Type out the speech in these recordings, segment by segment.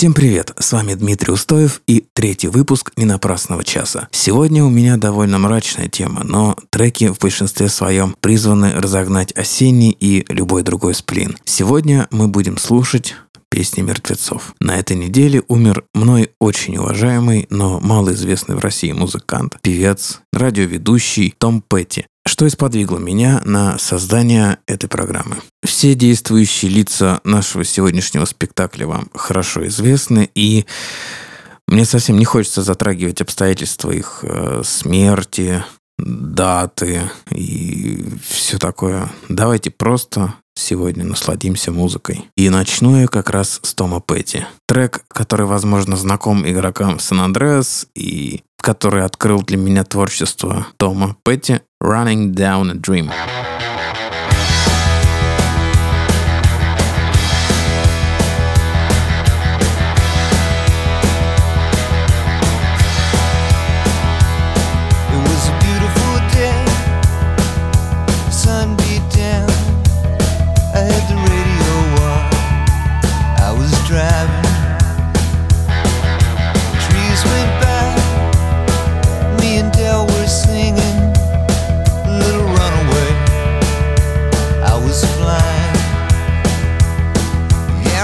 Всем привет, с вами Дмитрий Устоев и третий выпуск «Ненапрасного часа». Сегодня у меня довольно мрачная тема, но треки в большинстве своем призваны разогнать осенний и любой другой сплин. Сегодня мы будем слушать песни мертвецов. На этой неделе умер мной очень уважаемый, но малоизвестный в России музыкант, певец, радиоведущий Том Петти. Что и сподвигло меня на создание этой программы. Все действующие лица нашего сегодняшнего спектакля вам хорошо известны, и мне совсем не хочется затрагивать обстоятельства их э, смерти, даты и все такое. Давайте просто сегодня насладимся музыкой. И начну я как раз с Тома Петти. Трек, который, возможно, знаком игрокам Сан-Андреас и который открыл для меня творчество Тома Петти «Running Down a Dream».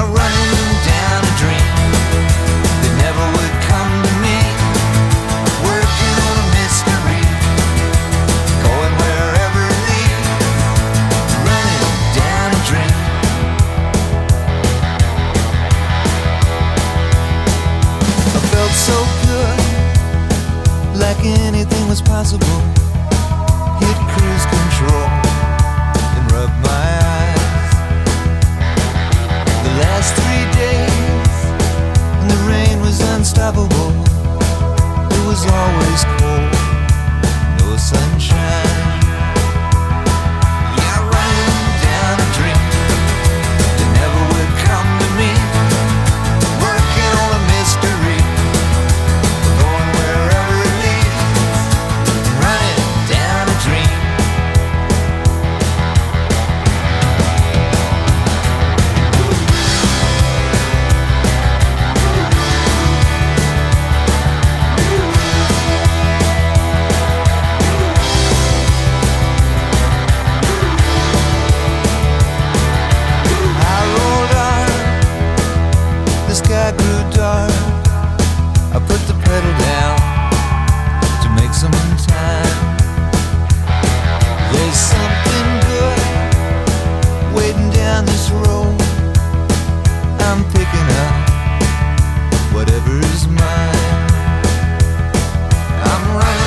Run. down this road, I'm picking up whatever is mine. I'm running.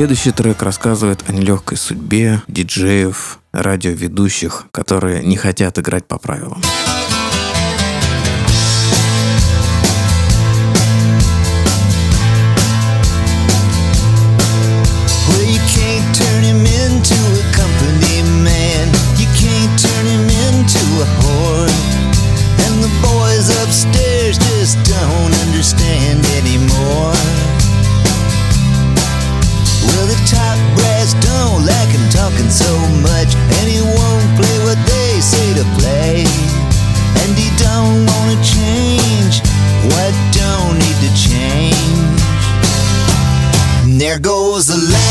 Следующий трек рассказывает о нелегкой судьбе диджеев, радиоведущих, которые не хотят играть по правилам. was the last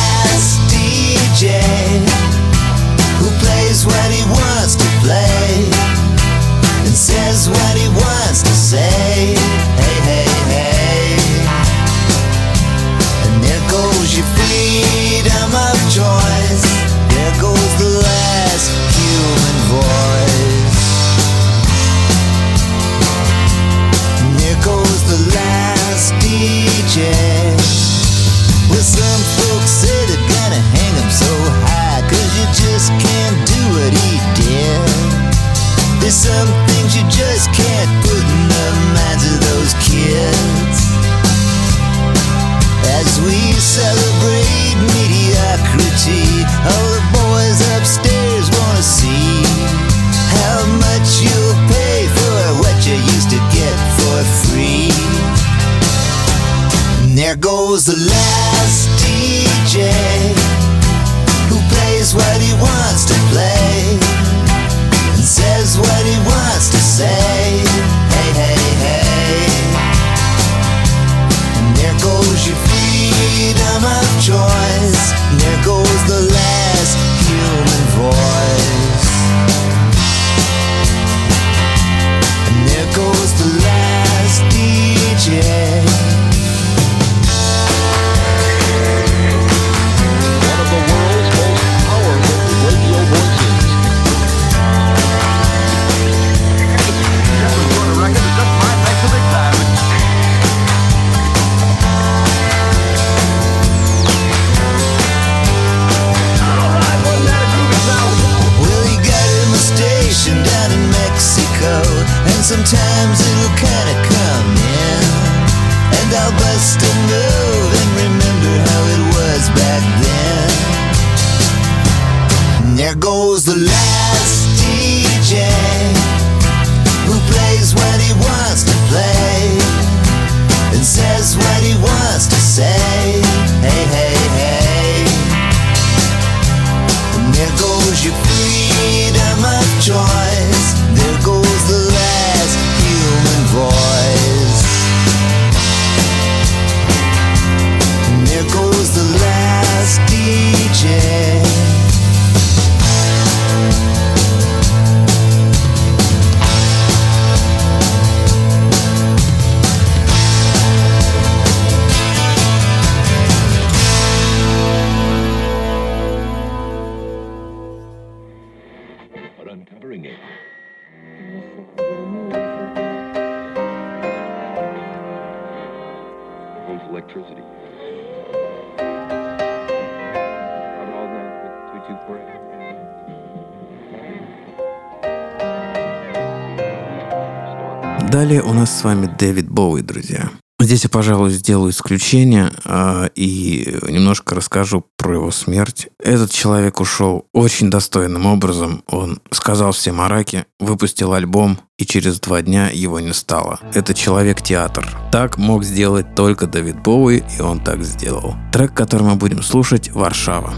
Далее у нас с вами Дэвид Боуи, друзья. Здесь я, пожалуй, сделаю исключение э, и немножко расскажу про его смерть. Этот человек ушел очень достойным образом. Он сказал всем о выпустил альбом, и через два дня его не стало. Это человек-театр. Так мог сделать только Дэвид Боуи, и он так сделал. Трек, который мы будем слушать, «Варшава».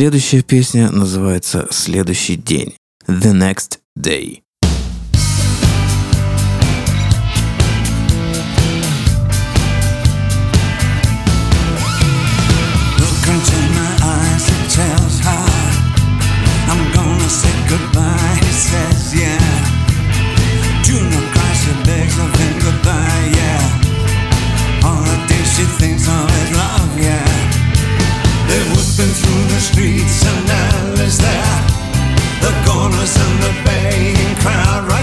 Следующая песня называется «Следующий день» «The Next Day». in the bay crowd.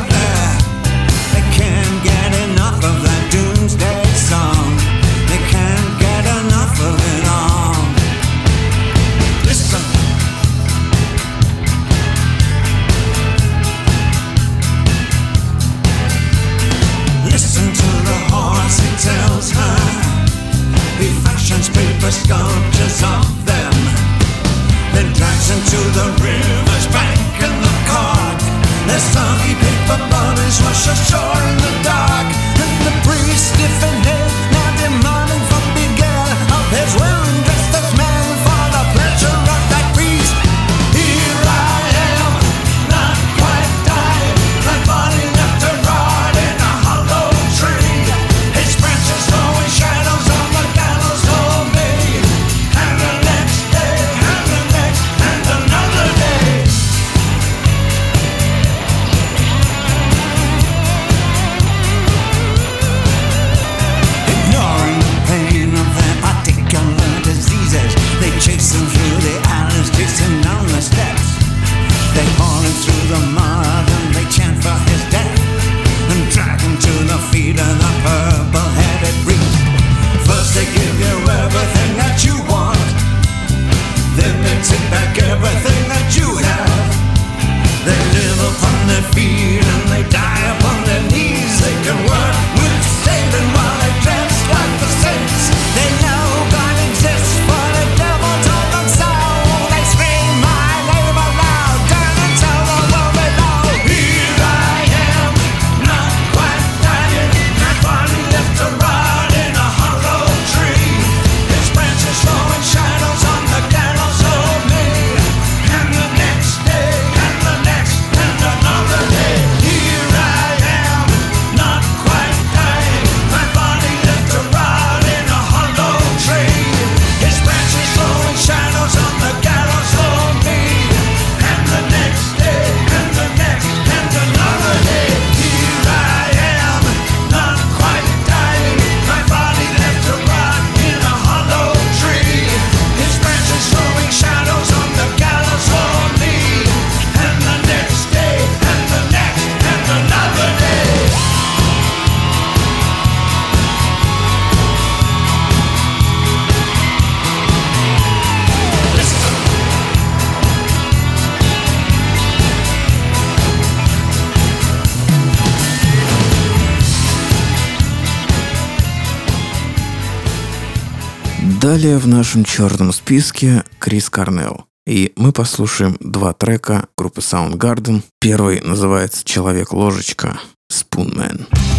Далее в нашем черном списке Крис Корнелл. И мы послушаем два трека группы Soundgarden. Первый называется «Человек-ложечка» Spoonman. Spoonman.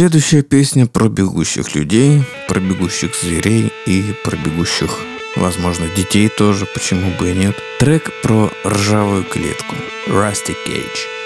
Следующая песня про бегущих людей, про бегущих зверей и про бегущих, возможно, детей тоже, почему бы и нет. Трек про ржавую клетку. Rusty Cage.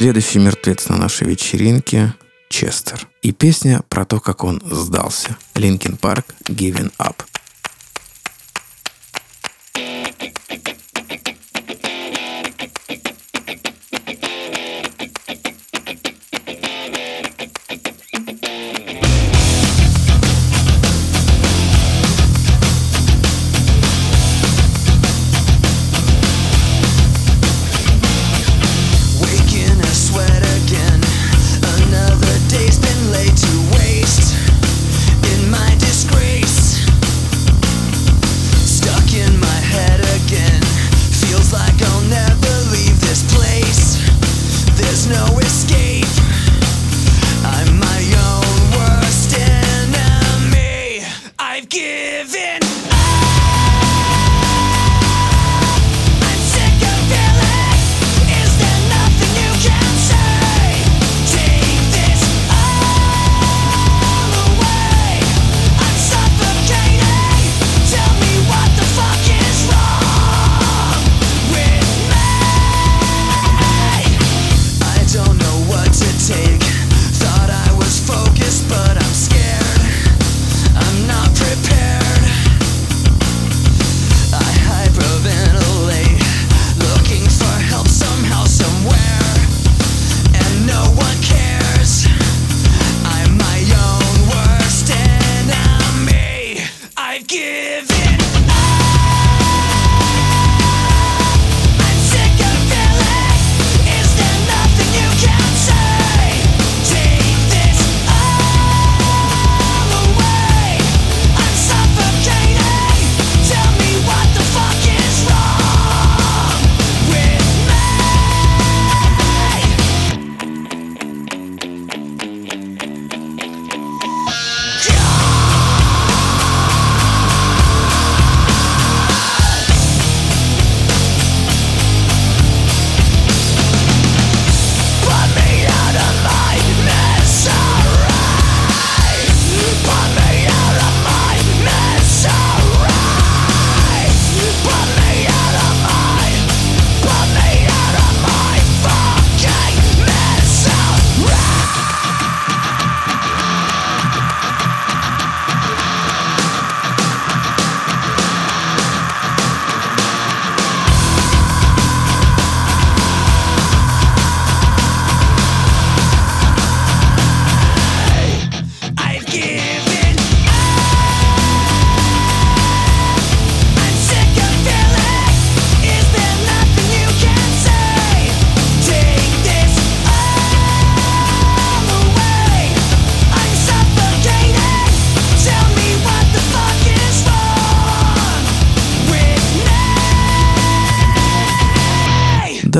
Следующий мертвец на нашей вечеринке – Честер. И песня про то, как он сдался. Linkin Park «Given Up».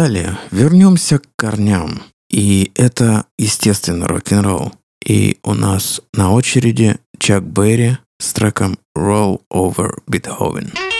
Далее вернемся к корням. И это, естественно, рок-н-ролл. И у нас на очереди Чак Берри с треком Roll Over Beethoven. local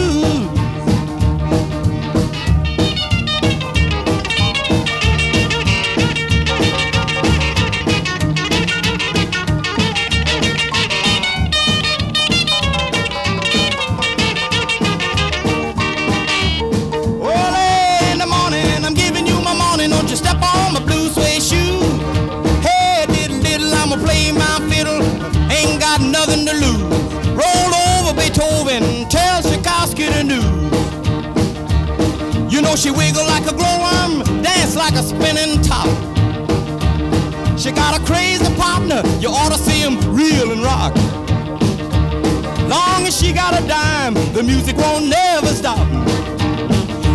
Got a dime, the music won't never stop.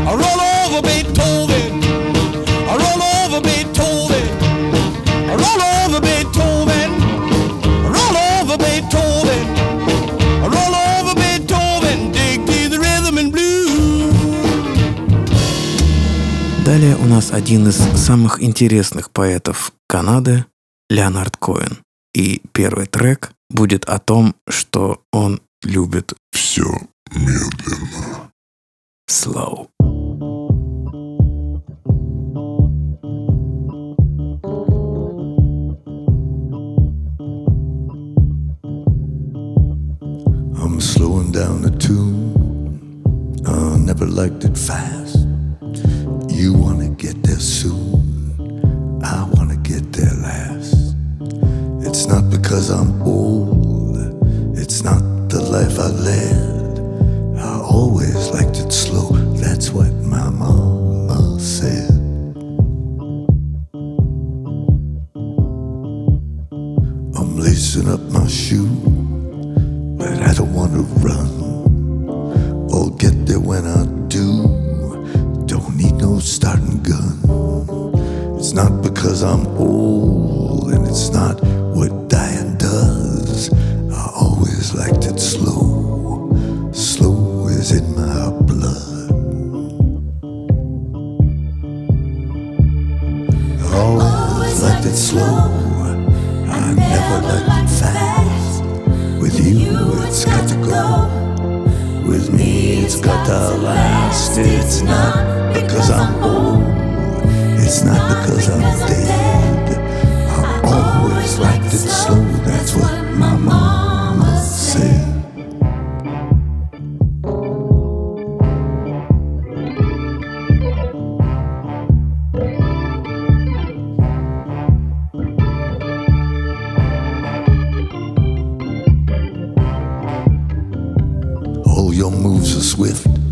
I roll over Beethoven, I roll over Beethoven, I roll over Beethoven, I roll over Beethoven, I roll over Beethoven, dig these rhythm and blues. Далее у нас один из самых интересных поэтов Канады Леонард Коэн. И первый трек будет о том, что он любит все медленно. Slow. I'm slowing down the tune. I never liked it fast. You wanna get there soon. Life I led. with.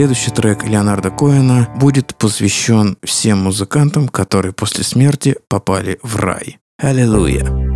Следующий трек Леонарда Коэна будет посвящен всем музыкантам, которые после смерти попали в рай. Аллилуйя!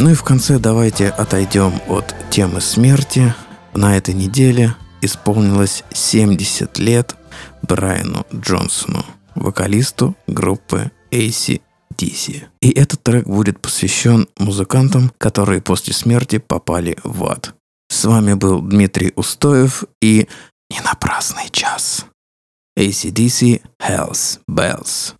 Ну и в конце давайте отойдем от темы смерти. На этой неделе исполнилось 70 лет Брайану Джонсону, вокалисту группы AC/DC. И этот трек будет посвящен музыкантам, которые после смерти попали в ад. С вами был Дмитрий Устоев и «Не напрасный час». ACDC Hells Bells.